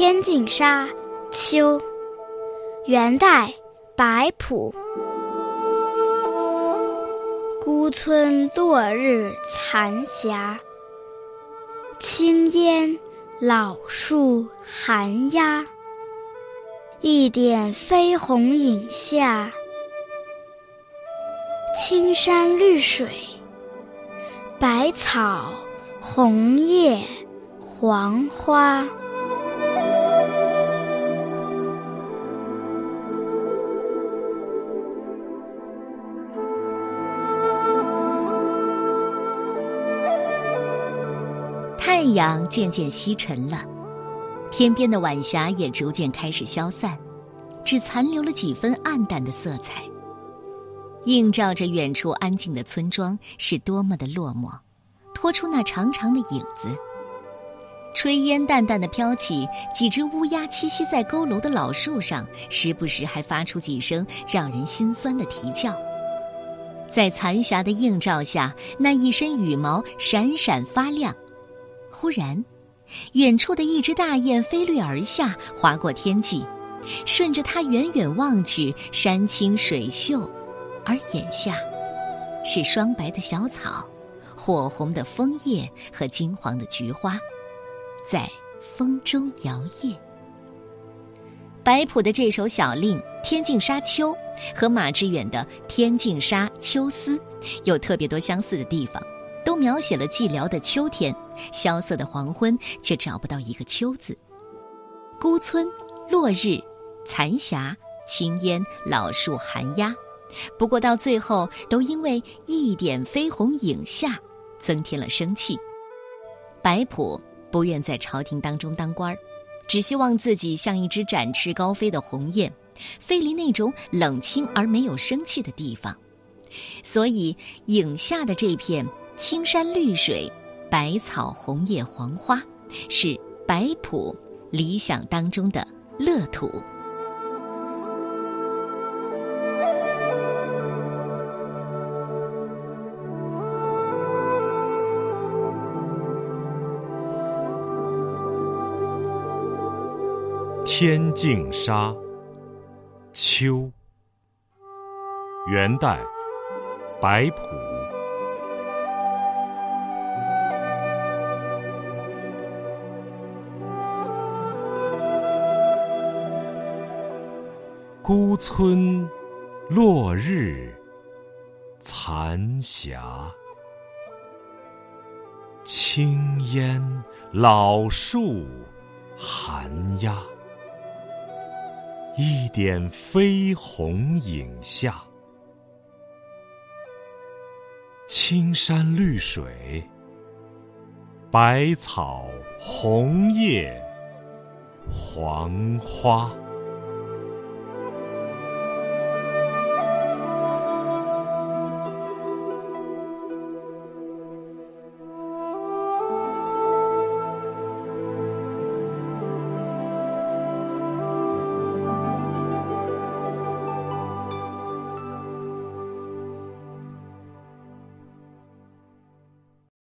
天净沙·秋，元代，白朴。孤村落日残霞，青烟老树寒鸦。一点飞红影下，青山绿水，百草红叶黄花。太阳渐渐西沉了，天边的晚霞也逐渐开始消散，只残留了几分暗淡的色彩，映照着远处安静的村庄是多么的落寞，拖出那长长的影子。炊烟淡淡的飘起，几只乌鸦栖息在佝偻的老树上，时不时还发出几声让人心酸的啼叫。在残霞的映照下，那一身羽毛闪闪发亮。忽然，远处的一只大雁飞掠而下，划过天际。顺着它远远望去，山清水秀，而眼下是霜白的小草、火红的枫叶和金黄的菊花，在风中摇曳。白朴的这首小令《天净沙·秋》和马致远的《天净沙·秋思》有特别多相似的地方。都描写了寂寥的秋天，萧瑟的黄昏，却找不到一个“秋”字。孤村、落日、残霞、青烟、老树、寒鸦，不过到最后都因为一点飞红影下，增添了生气。白朴不愿在朝廷当中当官儿，只希望自己像一只展翅高飞的鸿雁，飞离那种冷清而没有生气的地方。所以影下的这片。青山绿水，百草红叶黄花，是白朴理想当中的乐土。天净沙，秋，元代，白朴。孤村落日残霞，青烟老树寒鸦。一点飞鸿影下，青山绿水，百草红叶黄花。